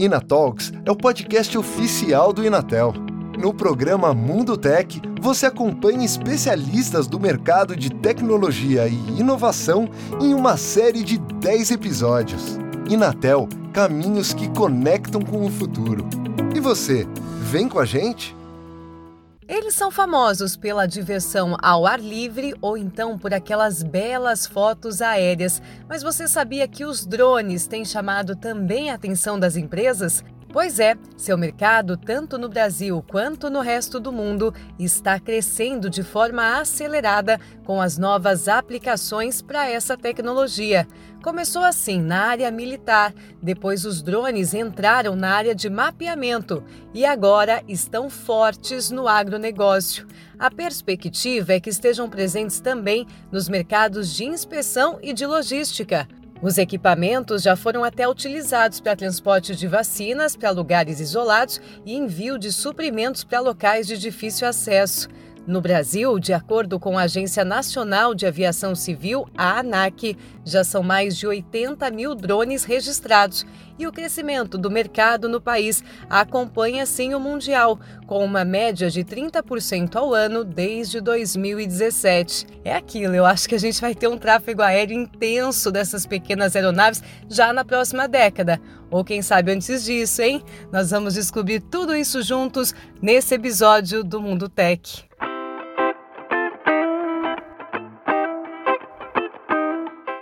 Inatalks é o podcast oficial do Inatel. No programa Mundo Tech, você acompanha especialistas do mercado de tecnologia e inovação em uma série de 10 episódios. Inatel Caminhos que conectam com o futuro. E você, vem com a gente? Eles são famosos pela diversão ao ar livre ou então por aquelas belas fotos aéreas. Mas você sabia que os drones têm chamado também a atenção das empresas? Pois é, seu mercado, tanto no Brasil quanto no resto do mundo, está crescendo de forma acelerada com as novas aplicações para essa tecnologia. Começou assim na área militar, depois os drones entraram na área de mapeamento e agora estão fortes no agronegócio. A perspectiva é que estejam presentes também nos mercados de inspeção e de logística. Os equipamentos já foram até utilizados para transporte de vacinas para lugares isolados e envio de suprimentos para locais de difícil acesso. No Brasil, de acordo com a Agência Nacional de Aviação Civil, a ANAC, já são mais de 80 mil drones registrados e o crescimento do mercado no país acompanha sim o mundial, com uma média de 30% ao ano desde 2017. É aquilo, eu acho que a gente vai ter um tráfego aéreo intenso dessas pequenas aeronaves já na próxima década. Ou quem sabe antes disso, hein? Nós vamos descobrir tudo isso juntos nesse episódio do Mundo Tech.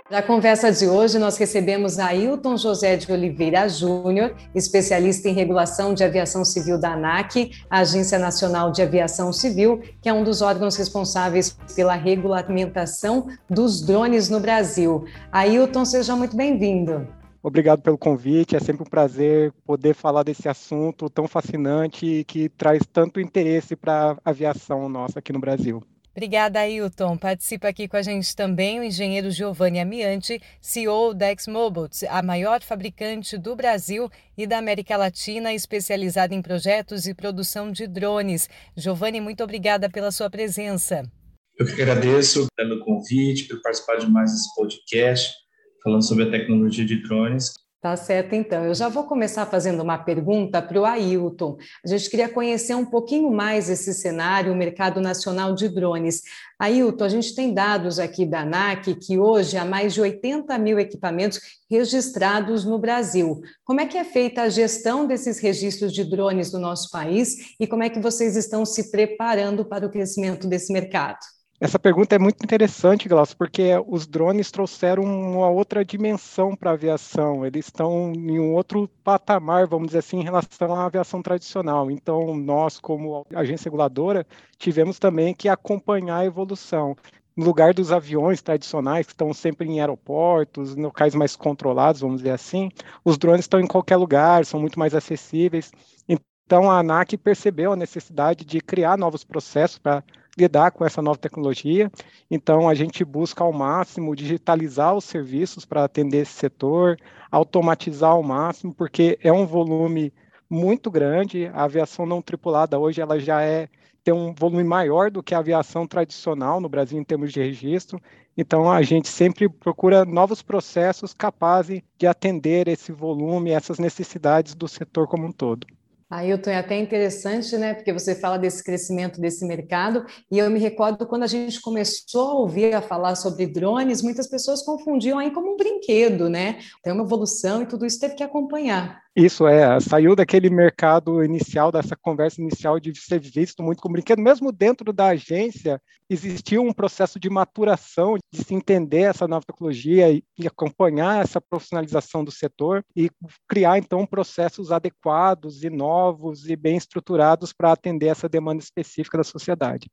Na conversa de hoje, nós recebemos Ailton José de Oliveira Júnior, especialista em regulação de aviação civil da ANAC, Agência Nacional de Aviação Civil, que é um dos órgãos responsáveis pela regulamentação dos drones no Brasil. Ailton, seja muito bem-vindo. Obrigado pelo convite, é sempre um prazer poder falar desse assunto tão fascinante e que traz tanto interesse para a aviação nossa aqui no Brasil. Obrigada, Ailton. Participa aqui com a gente também o engenheiro Giovanni Amiante, CEO da ExMobile, a maior fabricante do Brasil e da América Latina, especializada em projetos e produção de drones. Giovanni, muito obrigada pela sua presença. Eu que agradeço pelo convite, por participar de mais esse podcast, falando sobre a tecnologia de drones. Tá certo, então. Eu já vou começar fazendo uma pergunta para o Ailton. A gente queria conhecer um pouquinho mais esse cenário, o mercado nacional de drones. Ailton, a gente tem dados aqui da ANAC que hoje há mais de 80 mil equipamentos registrados no Brasil. Como é que é feita a gestão desses registros de drones no nosso país e como é que vocês estão se preparando para o crescimento desse mercado? Essa pergunta é muito interessante, Glaucio, porque os drones trouxeram uma outra dimensão para a aviação. Eles estão em um outro patamar, vamos dizer assim, em relação à aviação tradicional. Então, nós, como agência reguladora, tivemos também que acompanhar a evolução. No lugar dos aviões tradicionais, que estão sempre em aeroportos, em locais mais controlados, vamos dizer assim, os drones estão em qualquer lugar, são muito mais acessíveis. Então, a ANAC percebeu a necessidade de criar novos processos para lidar com essa nova tecnologia. Então, a gente busca ao máximo digitalizar os serviços para atender esse setor, automatizar ao máximo, porque é um volume muito grande. A aviação não tripulada hoje ela já é tem um volume maior do que a aviação tradicional no Brasil em termos de registro. Então, a gente sempre procura novos processos capazes de atender esse volume, essas necessidades do setor como um todo. Ailton, é até interessante, né? Porque você fala desse crescimento desse mercado, e eu me recordo quando a gente começou a ouvir a falar sobre drones, muitas pessoas confundiam aí como um brinquedo, né? Tem uma evolução e tudo isso teve que acompanhar. Isso é, saiu daquele mercado inicial, dessa conversa inicial de ser visto muito como brinquedo. Mesmo dentro da agência, existiu um processo de maturação, de se entender essa nova tecnologia e, e acompanhar essa profissionalização do setor e criar, então, processos adequados e novos e bem estruturados para atender essa demanda específica da sociedade.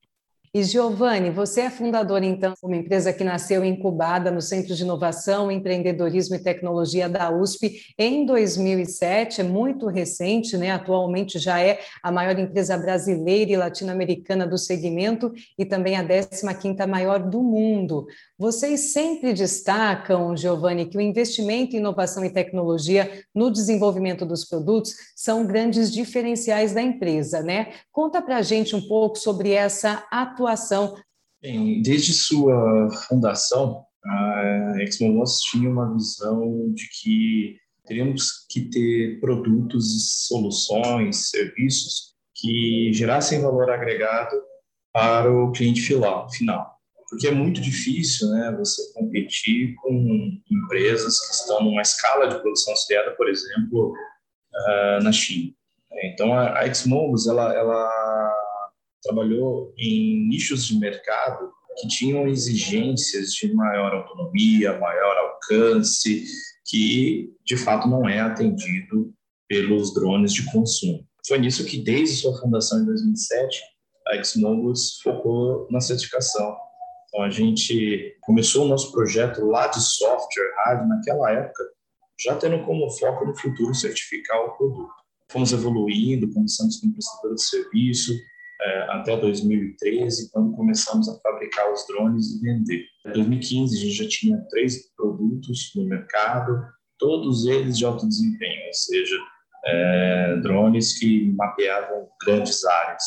E Giovanni, você é fundador, então, de uma empresa que nasceu incubada no Centro de Inovação, Empreendedorismo e Tecnologia da USP em 2007, é muito recente, né? Atualmente já é a maior empresa brasileira e latino-americana do segmento e também a 15ª maior do mundo. Vocês sempre destacam, Giovanni, que o investimento em inovação e tecnologia no desenvolvimento dos produtos são grandes diferenciais da empresa, né? Conta para a gente um pouco sobre essa atuação. Bem, desde sua fundação, a Exmonos tinha uma visão de que teríamos que ter produtos, soluções, serviços que gerassem valor agregado para o cliente final. Porque é muito difícil né, você competir com empresas que estão numa escala de produção auxiliada, por exemplo, uh, na China. Então, a, a Xmobus, ela, ela trabalhou em nichos de mercado que tinham exigências de maior autonomia, maior alcance, que de fato não é atendido pelos drones de consumo. Foi nisso que, desde sua fundação em 2007, a Xmobus focou na certificação. Então, a gente começou o nosso projeto lá de software, hardware, naquela época, já tendo como foco no futuro certificar o produto. Fomos evoluindo, começamos como prestador de serviço, é, até 2013, quando começamos a fabricar os drones e vender. Em 2015, a gente já tinha três produtos no mercado, todos eles de alto desempenho, ou seja, é, drones que mapeavam grandes áreas.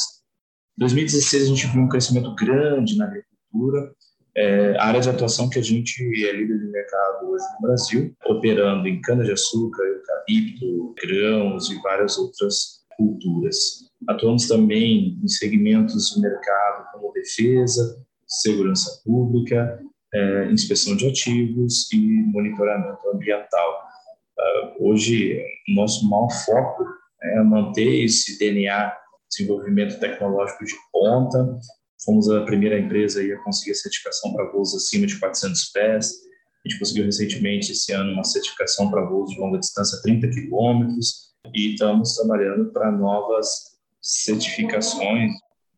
Em 2016, a gente viu um crescimento grande na agricultura, é, área de atuação que a gente é líder de mercado hoje no Brasil, operando em cana-de-açúcar, eucalipto, grãos e várias outras culturas. Atuamos também em segmentos de mercado como defesa, segurança pública, é, inspeção de ativos e monitoramento ambiental. Uh, hoje, nosso maior foco é manter esse DNA desenvolvimento tecnológico de ponta. Fomos a primeira empresa a conseguir certificação para voos acima de 400 pés. A gente conseguiu recentemente, esse ano, uma certificação para voos de longa distância, 30 quilômetros, e estamos trabalhando para novas certificações.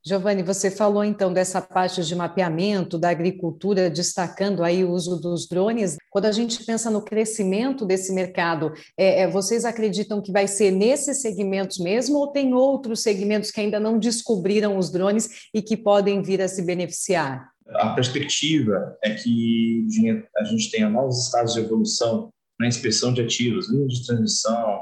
Giovanni, você falou então dessa parte de mapeamento da agricultura, destacando aí o uso dos drones. Quando a gente pensa no crescimento desse mercado, é, é, vocês acreditam que vai ser nesses segmentos mesmo ou tem outros segmentos que ainda não descobriram os drones e que podem vir a se beneficiar? A perspectiva é que a gente tenha novos estados de evolução na inspeção de ativos, linhas de transmissão,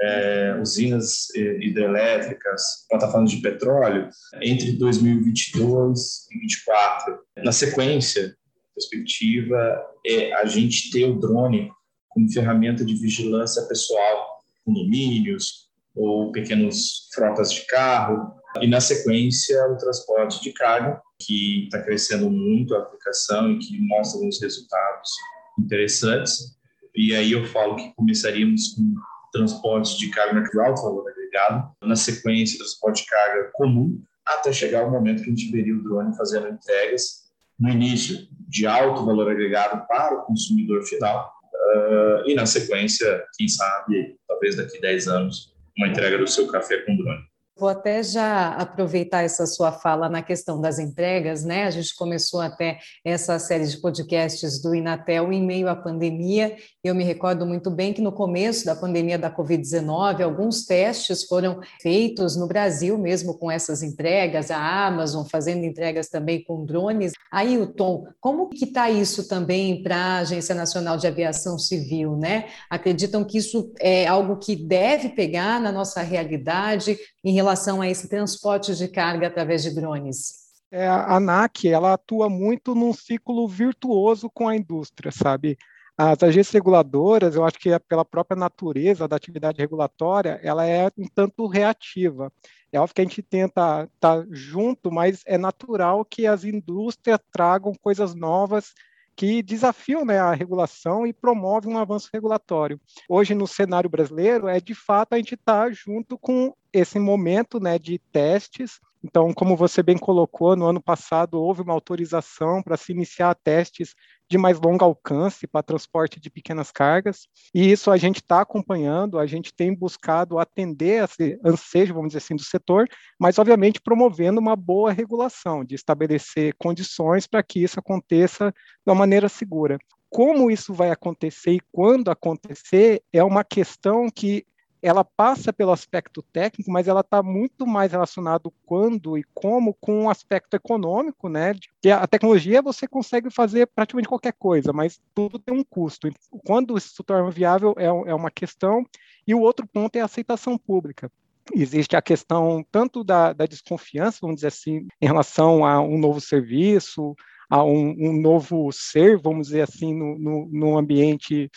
é, usinas hidrelétricas, plataformas de petróleo, entre 2022 e 2024. Na sequência, perspectiva é a gente ter o drone como ferramenta de vigilância pessoal, condomínios ou pequenos frotas de carro, e na sequência o transporte de carga, que está crescendo muito a aplicação e que mostra alguns resultados interessantes. E aí eu falo que começaríamos com transporte de carga de alto valor agregado, na sequência, transporte de carga comum, até chegar o momento que a gente veria o drone fazendo entregas, no início, de alto valor agregado para o consumidor final, uh, e na sequência, quem sabe, talvez daqui a 10 anos, uma entrega do seu café com drone. Vou até já aproveitar essa sua fala na questão das entregas, né? A gente começou até essa série de podcasts do Inatel em meio à pandemia. Eu me recordo muito bem que no começo da pandemia da Covid-19, alguns testes foram feitos no Brasil mesmo com essas entregas, a Amazon fazendo entregas também com drones. Aí, o Tom, como que está isso também para a Agência Nacional de Aviação Civil, né? Acreditam que isso é algo que deve pegar na nossa realidade em relação relação a esse transporte de carga através de drones? É, a ANAC ela atua muito num ciclo virtuoso com a indústria, sabe? As agências reguladoras, eu acho que é pela própria natureza da atividade regulatória, ela é um tanto reativa. É óbvio que a gente tenta estar junto, mas é natural que as indústrias tragam coisas novas que desafiam né, a regulação e promovem um avanço regulatório. Hoje, no cenário brasileiro, é de fato a gente estar tá junto com esse momento né, de testes. Então, como você bem colocou, no ano passado houve uma autorização para se iniciar testes de mais longo alcance para transporte de pequenas cargas, e isso a gente está acompanhando, a gente tem buscado atender esse ansejo, vamos dizer assim, do setor, mas obviamente promovendo uma boa regulação, de estabelecer condições para que isso aconteça de uma maneira segura. Como isso vai acontecer e quando acontecer é uma questão que ela passa pelo aspecto técnico, mas ela está muito mais relacionado quando e como com o aspecto econômico, né? Que a tecnologia você consegue fazer praticamente qualquer coisa, mas tudo tem um custo. Quando isso se torna viável é, é uma questão, e o outro ponto é a aceitação pública existe a questão tanto da, da, desconfiança, vamos dizer assim, em relação a um novo serviço, a um, um novo ser, vamos dizer assim, no, no, no ambiente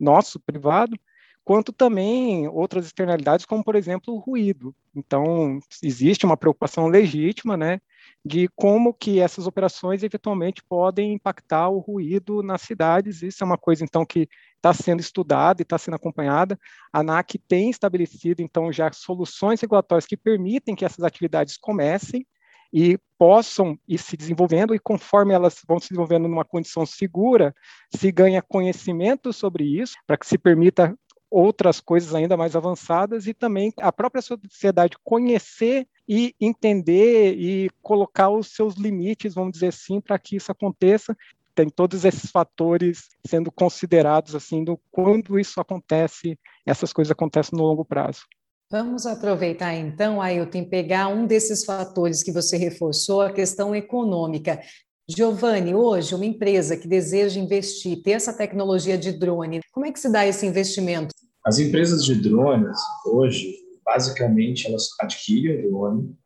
nosso, privado, quanto também outras externalidades, como, por exemplo, o ruído. Então, existe uma preocupação legítima, né, de como que essas operações eventualmente podem impactar o ruído nas cidades. Isso é uma coisa, então, que está sendo estudada e está sendo acompanhada. A ANAC tem estabelecido, então, já soluções regulatórias que permitem que essas atividades comecem e possam ir se desenvolvendo, e conforme elas vão se desenvolvendo numa condição segura, se ganha conhecimento sobre isso, para que se permita outras coisas ainda mais avançadas, e também a própria sociedade conhecer e entender e colocar os seus limites, vamos dizer assim, para que isso aconteça. Tem todos esses fatores sendo considerados assim do quando isso acontece, essas coisas acontecem no longo prazo. Vamos aproveitar então, Ailton, pegar um desses fatores que você reforçou, a questão econômica. Giovanni, hoje, uma empresa que deseja investir, ter essa tecnologia de drone, como é que se dá esse investimento? As empresas de drones, hoje, basicamente, elas adquirem o drone,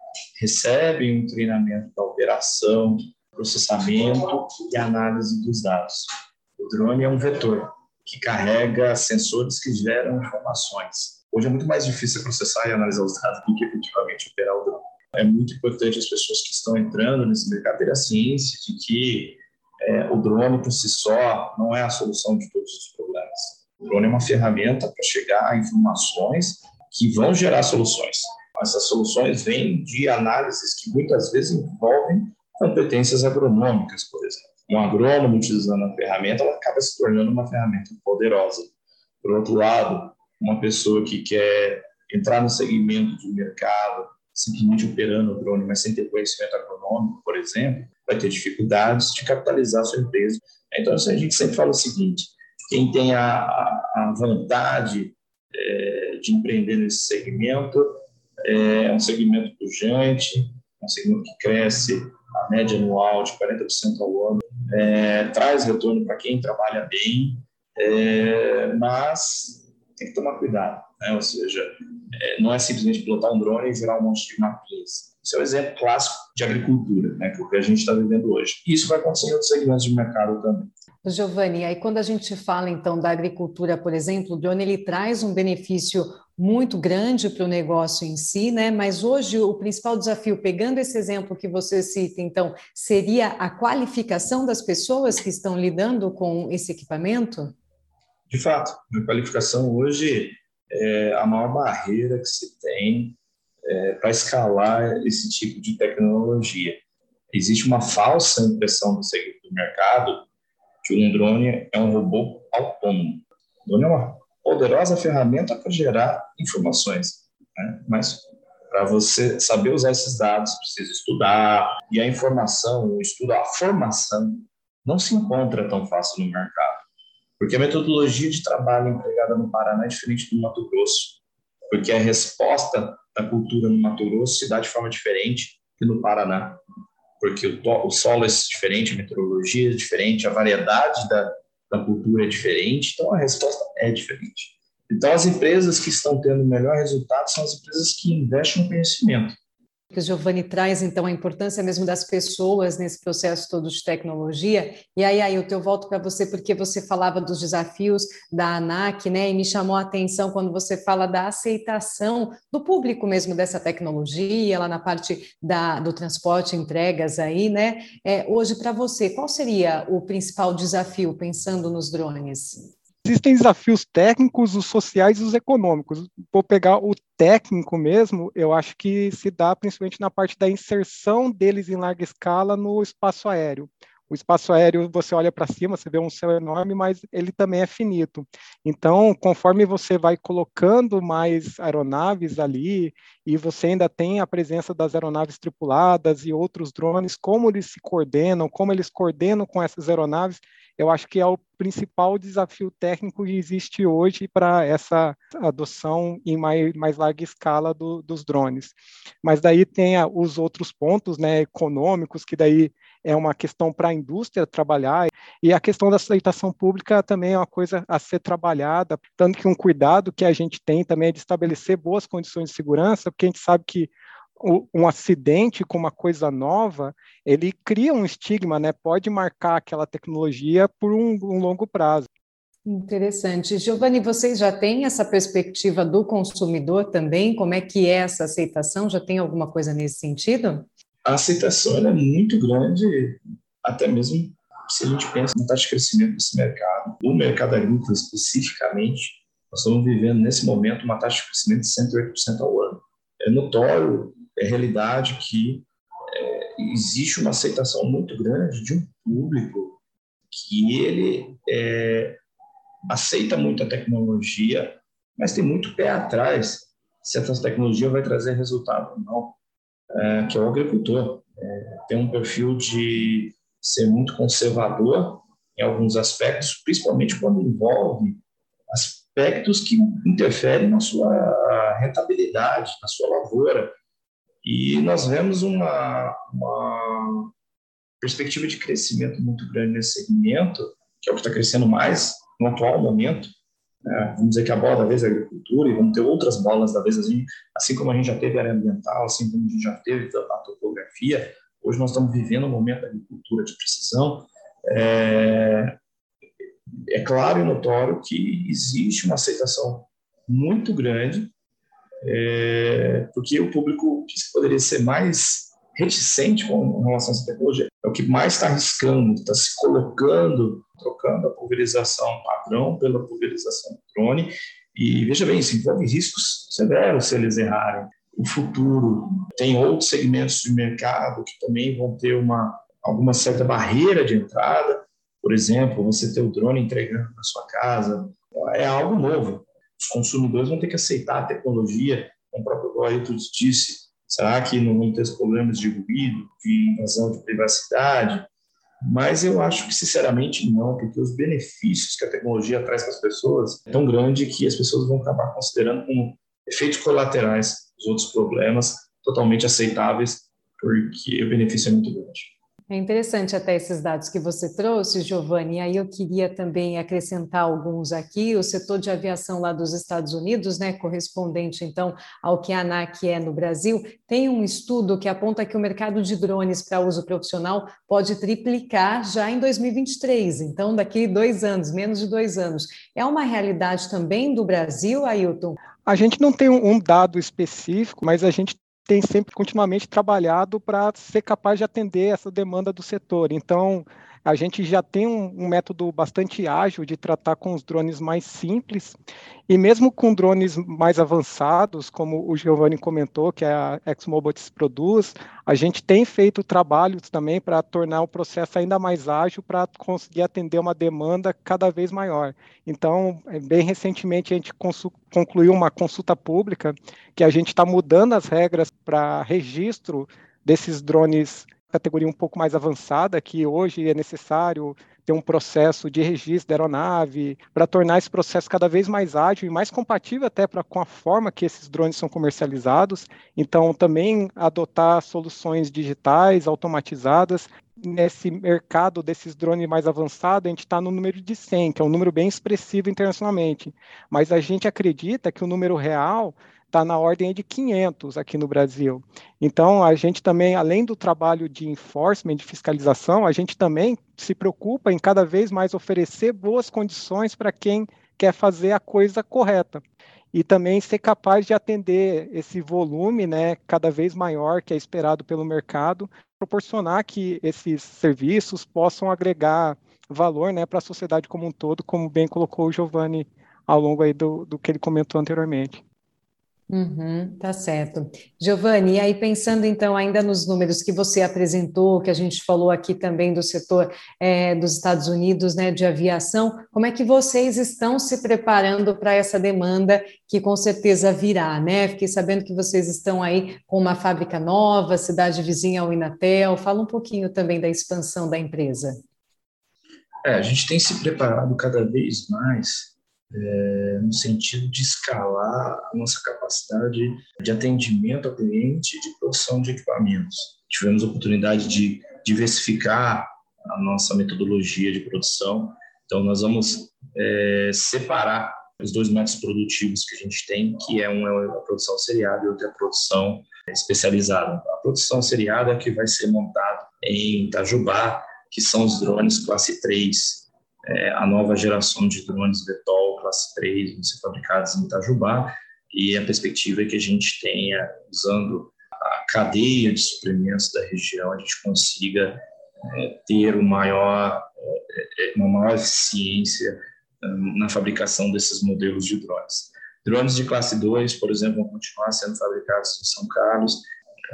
recebem um treinamento da operação, processamento e análise dos dados. O drone é um vetor que carrega sensores que geram informações Hoje é muito mais difícil processar e analisar os dados do que efetivamente operar o drone. É muito importante as pessoas que estão entrando nesse mercado terem a ciência de que é, o drone por si só não é a solução de todos os problemas. O drone é uma ferramenta para chegar a informações que vão gerar soluções. Essas soluções vêm de análises que muitas vezes envolvem competências agronômicas, por exemplo. Um agrônomo utilizando a ferramenta, ela acaba se tornando uma ferramenta poderosa. Por outro lado, uma pessoa que quer entrar no segmento de mercado, simplesmente operando o drone, mas sem ter conhecimento agronômico, por exemplo, vai ter dificuldades de capitalizar a sua empresa. Então, a gente sempre fala o seguinte: quem tem a, a vontade é, de empreender nesse segmento, é um segmento pujante, é um segmento que cresce a média anual de 40% ao ano, é, traz retorno para quem trabalha bem, é, mas tem que tomar cuidado, né? ou seja, é, não é simplesmente pilotar um drone e virar um monte de mapinhas. Isso é um exemplo clássico de agricultura, né? que é o que a gente está vivendo hoje. E isso vai acontecer em outros segmentos de mercado também. Giovanni, aí quando a gente fala então da agricultura, por exemplo, o drone ele traz um benefício muito grande para o negócio em si, né? Mas hoje o principal desafio, pegando esse exemplo que você cita, então, seria a qualificação das pessoas que estão lidando com esse equipamento? De fato, a qualificação hoje é a maior barreira que se tem é, para escalar esse tipo de tecnologia. Existe uma falsa impressão do, do mercado que um drone é um robô autônomo. O drone é uma poderosa ferramenta para gerar informações, né? mas para você saber usar esses dados, precisa estudar, e a informação, o estudo, a formação, não se encontra tão fácil no mercado. Porque a metodologia de trabalho empregada no Paraná é diferente do Mato Grosso, porque a resposta da cultura no Mato Grosso se dá de forma diferente que no Paraná, porque o, o solo é diferente, a meteorologia é diferente, a variedade da, da cultura é diferente, então a resposta é diferente. Então, as empresas que estão tendo melhor resultado são as empresas que investem no conhecimento que o Giovanni traz, então, a importância mesmo das pessoas nesse processo todo de tecnologia. E aí, aí eu volto para você, porque você falava dos desafios da ANAC, né? E me chamou a atenção quando você fala da aceitação do público mesmo dessa tecnologia, lá na parte da, do transporte, entregas aí, né? É, hoje, para você, qual seria o principal desafio pensando nos drones? Existem desafios técnicos, os sociais e os econômicos. Vou pegar o técnico mesmo, eu acho que se dá principalmente na parte da inserção deles em larga escala no espaço aéreo. O espaço aéreo, você olha para cima, você vê um céu enorme, mas ele também é finito. Então, conforme você vai colocando mais aeronaves ali, e você ainda tem a presença das aeronaves tripuladas e outros drones, como eles se coordenam, como eles coordenam com essas aeronaves, eu acho que é o principal desafio técnico que existe hoje para essa adoção em mais, mais larga escala do, dos drones. Mas daí tem a, os outros pontos né, econômicos, que daí é uma questão para a indústria trabalhar, e a questão da aceitação pública também é uma coisa a ser trabalhada, tanto que um cuidado que a gente tem também é de estabelecer boas condições de segurança, porque a gente sabe que um acidente com uma coisa nova, ele cria um estigma, né? Pode marcar aquela tecnologia por um, um longo prazo. Interessante. Giovanni, vocês já têm essa perspectiva do consumidor também? Como é que é essa aceitação? Já tem alguma coisa nesse sentido? A aceitação é muito grande, até mesmo se a gente pensa na taxa de crescimento desse mercado. O mercado agrícola, especificamente, nós estamos vivendo nesse momento uma taxa de crescimento de 108% ao ano. É notório, é realidade que é, existe uma aceitação muito grande de um público que ele é, aceita muito a tecnologia, mas tem muito pé atrás se essa tecnologia vai trazer resultado ou não, é, que é o agricultor. É, tem um perfil de ser muito conservador em alguns aspectos, principalmente quando envolve aspectos que interferem na sua rentabilidade, na sua lavoura. E nós vemos uma, uma perspectiva de crescimento muito grande nesse segmento, que é o que está crescendo mais no atual momento, vamos dizer que a bola da vez é a agricultura e vamos ter outras bolas da vez, assim, assim como a gente já teve a área ambiental, assim como a gente já teve a topografia, hoje nós estamos vivendo um momento da agricultura de precisão. É, é claro e notório que existe uma aceitação muito grande, é, porque o público que poderia ser mais reticente com relação a essa tecnologia é o que mais está arriscando, está se colocando trocando a pulverização padrão pela pulverização drone. E veja bem, isso envolve riscos severos se eles errarem. O futuro tem outros segmentos de mercado que também vão ter uma alguma certa barreira de entrada. Por exemplo, você ter o drone entregando na sua casa é algo novo. Os consumidores vão ter que aceitar a tecnologia, como o próprio Guaito disse. Será que não vão ter problemas de ruído, de invasão de privacidade? Mas eu acho que, sinceramente, não, porque os benefícios que a tecnologia traz para as pessoas é tão grande que as pessoas vão acabar considerando como efeitos colaterais os outros problemas totalmente aceitáveis, porque o benefício é muito grande. É interessante até esses dados que você trouxe, Giovanni. Aí eu queria também acrescentar alguns aqui. O setor de aviação lá dos Estados Unidos, né, correspondente então ao que a ANAC é no Brasil, tem um estudo que aponta que o mercado de drones para uso profissional pode triplicar já em 2023. Então, daqui dois anos, menos de dois anos. É uma realidade também do Brasil, Ailton? A gente não tem um dado específico, mas a gente tem sempre continuamente trabalhado para ser capaz de atender essa demanda do setor. Então, a gente já tem um, um, método bastante ágil de tratar com os drones mais simples, e mesmo com drones mais avançados, como o Giovanni comentou, que a ExMobots produz, a gente tem feito trabalhos também para tornar o processo ainda mais ágil para conseguir atender uma demanda cada vez maior. Então, é, bem recentemente, a gente concluiu uma consulta pública que a gente está mudando as regras para registro desses drones categoria um pouco mais avançada, que hoje é necessário ter um processo de registro da aeronave, para tornar esse processo cada vez mais ágil e mais compatível até pra, com a forma que esses drones são comercializados. Então, também adotar soluções digitais, automatizadas. Nesse mercado desses drones mais avançados, a gente está no número de 100, que é um número bem expressivo internacionalmente. Mas a gente acredita que o número real está na ordem de 500 aqui no Brasil. Então, a gente também, além do trabalho de enforcement, de fiscalização, a gente também se preocupa em cada vez mais oferecer boas condições para quem quer fazer a coisa correta. E também ser capaz de atender esse volume né, cada vez maior que é esperado pelo mercado, proporcionar que esses serviços possam agregar valor né, para a sociedade como um todo, como bem colocou o Giovanni ao longo aí do, do que ele comentou anteriormente. Uhum, tá certo. Giovanni, e aí pensando então ainda nos números que você apresentou, que a gente falou aqui também do setor é, dos Estados Unidos, né, de aviação, como é que vocês estão se preparando para essa demanda que com certeza virá, né? Fiquei sabendo que vocês estão aí com uma fábrica nova, cidade vizinha ao Inatel. Fala um pouquinho também da expansão da empresa. É, a gente tem se preparado cada vez mais é, no sentido de escalar a nossa capacidade de atendimento ao cliente de produção de equipamentos. Tivemos a oportunidade de diversificar a nossa metodologia de produção, então nós vamos é, separar os dois métodos produtivos que a gente tem, que é um é a produção seriada e outro é a produção especializada. A produção seriada é que vai ser montada em Itajubá, que são os drones classe 3, é, a nova geração de drones Vetol classe 3 vão ser fabricados em Itajubá e a perspectiva é que a gente tenha, usando a cadeia de suprimentos da região, a gente consiga é, ter o maior, é, é uma maior eficiência hum, na fabricação desses modelos de drones. Drones de classe 2, por exemplo, vão continuar sendo fabricados em São Carlos.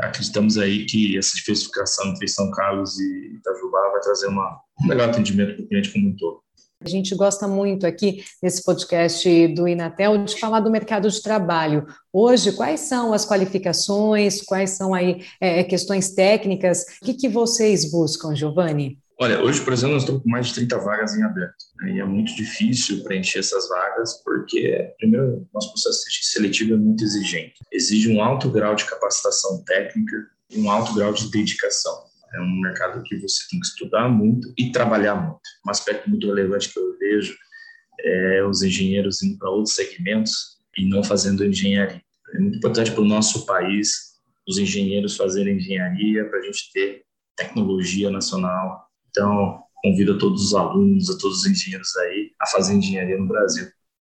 Acreditamos aí que essa diversificação entre São Carlos e Itajubá vai trazer uma, um melhor atendimento para o cliente como um todo. A gente gosta muito aqui nesse podcast do Inatel de falar do mercado de trabalho. Hoje, quais são as qualificações, quais são aí é, questões técnicas? O que, que vocês buscam, Giovanni? Olha, hoje, por exemplo, nós estamos com mais de 30 vagas em aberto. Né? E é muito difícil preencher essas vagas, porque, primeiro, nosso processo seletivo é muito exigente. Exige um alto grau de capacitação técnica e um alto grau de dedicação. É um mercado que você tem que estudar muito e trabalhar muito. Um aspecto muito relevante que eu vejo é os engenheiros indo para outros segmentos e não fazendo engenharia. É muito importante para o nosso país os engenheiros fazerem engenharia para a gente ter tecnologia nacional. Então, convido a todos os alunos, a todos os engenheiros aí a fazer engenharia no Brasil.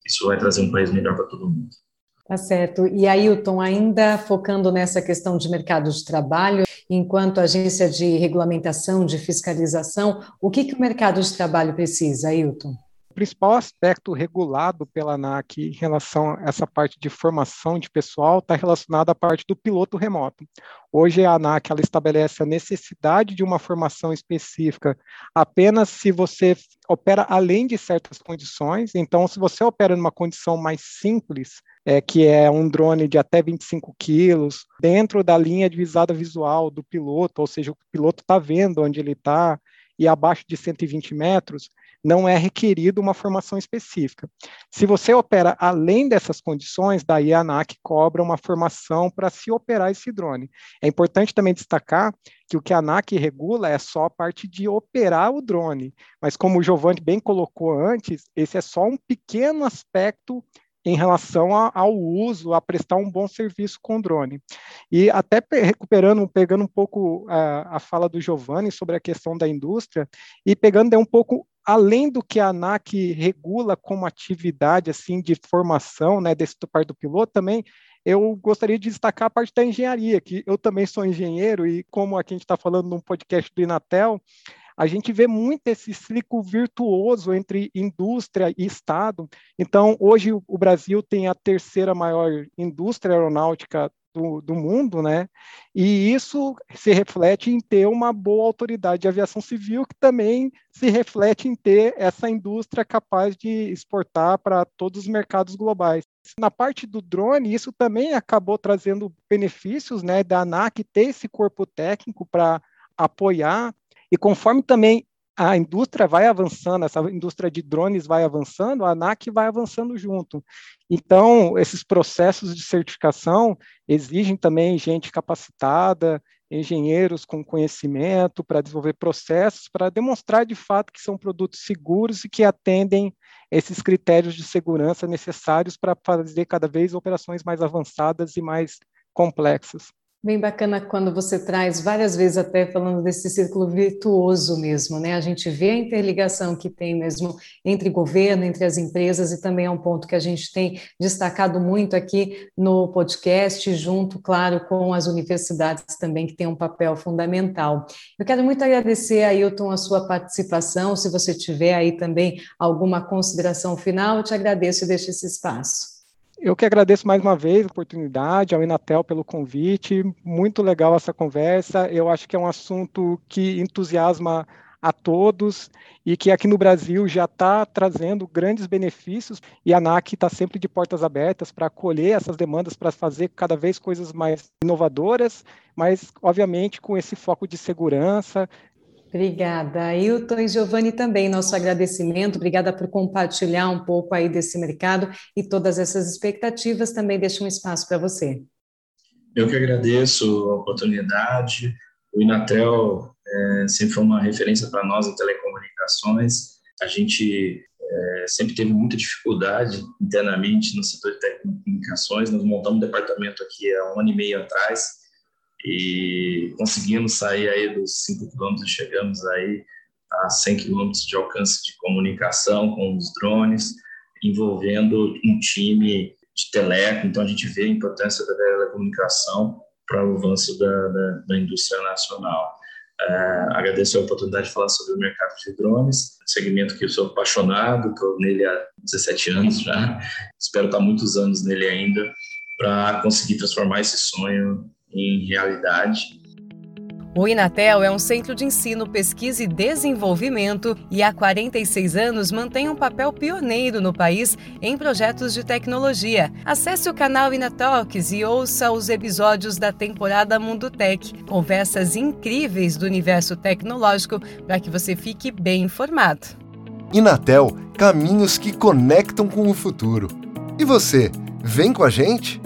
Isso vai trazer um país melhor para todo mundo. Tá certo. E Ailton, ainda focando nessa questão de mercado de trabalho, enquanto agência de regulamentação, de fiscalização, o que, que o mercado de trabalho precisa, Ailton? O principal aspecto regulado pela ANAC em relação a essa parte de formação de pessoal está relacionado à parte do piloto remoto. Hoje a ANAC ela estabelece a necessidade de uma formação específica apenas se você opera além de certas condições. Então, se você opera numa condição mais simples, é, que é um drone de até 25 quilos, dentro da linha de visada visual do piloto, ou seja, o piloto está vendo onde ele está, e abaixo de 120 metros, não é requerido uma formação específica. Se você opera além dessas condições, daí a ANAC cobra uma formação para se operar esse drone. É importante também destacar que o que a ANAC regula é só a parte de operar o drone, mas como o Giovanni bem colocou antes, esse é só um pequeno aspecto em relação a, ao uso, a prestar um bom serviço com drone. E até recuperando, pegando um pouco a, a fala do Giovanni sobre a questão da indústria, e pegando um pouco além do que a ANAC regula como atividade assim de formação, né, desse parte do piloto, também eu gostaria de destacar a parte da engenharia, que eu também sou engenheiro e como aqui a gente está falando num podcast do Inatel, a gente vê muito esse ciclo virtuoso entre indústria e Estado. Então, hoje o Brasil tem a terceira maior indústria aeronáutica do, do, mundo, né? E isso se reflete em ter uma boa autoridade de aviação civil, que também se reflete em ter essa indústria capaz de exportar para todos os mercados globais. Na parte do drone, isso também acabou trazendo benefícios, né? Da ANAC ter esse corpo técnico para apoiar e conforme também a indústria vai avançando, essa indústria de drones vai avançando, a ANAC vai avançando junto. Então, esses processos de certificação exigem também gente capacitada, engenheiros com conhecimento para desenvolver processos, para demonstrar de fato que são produtos seguros e que atendem esses critérios de segurança necessários para fazer cada vez operações mais avançadas e mais complexas. Bem bacana quando você traz várias vezes até falando desse círculo virtuoso mesmo, né? A gente vê a interligação que tem mesmo entre governo, entre as empresas e também é um ponto que a gente tem destacado muito aqui no podcast, junto, claro, com as universidades também que tem um papel fundamental. Eu quero muito agradecer, Ailton, a sua participação. Se você tiver aí também alguma consideração final, eu te agradeço e deixo esse espaço. Eu que agradeço mais uma vez a oportunidade, ao Inatel pelo convite. Muito legal essa conversa. Eu acho que é um assunto que entusiasma a todos e que aqui no Brasil já está trazendo grandes benefícios e a ANAC está sempre de portas abertas para acolher essas demandas, para fazer cada vez coisas mais inovadoras, mas obviamente com esse foco de segurança, Obrigada. Ailton e Giovanni também, nosso agradecimento. Obrigada por compartilhar um pouco aí desse mercado e todas essas expectativas. Também deixo um espaço para você. Eu que agradeço a oportunidade. O Inatel é, sempre foi uma referência para nós em telecomunicações. A gente é, sempre teve muita dificuldade internamente no setor de telecomunicações. Nós montamos um departamento aqui há um ano e meio atrás e conseguimos sair aí dos 5 quilômetros, chegamos aí a 100 quilômetros de alcance de comunicação com os drones, envolvendo um time de teleco. Então, a gente vê a importância da telecomunicação para o avanço da, da, da indústria nacional. É, agradeço a oportunidade de falar sobre o mercado de drones, segmento que eu sou apaixonado, estou nele há 17 anos já, espero estar muitos anos nele ainda, para conseguir transformar esse sonho em realidade o Inatel é um centro de ensino, pesquisa e desenvolvimento e há 46 anos mantém um papel pioneiro no país em projetos de tecnologia. Acesse o canal Inatalks e ouça os episódios da temporada Mundo Tech, conversas incríveis do universo tecnológico para que você fique bem informado. Inatel, caminhos que conectam com o futuro. E você, vem com a gente?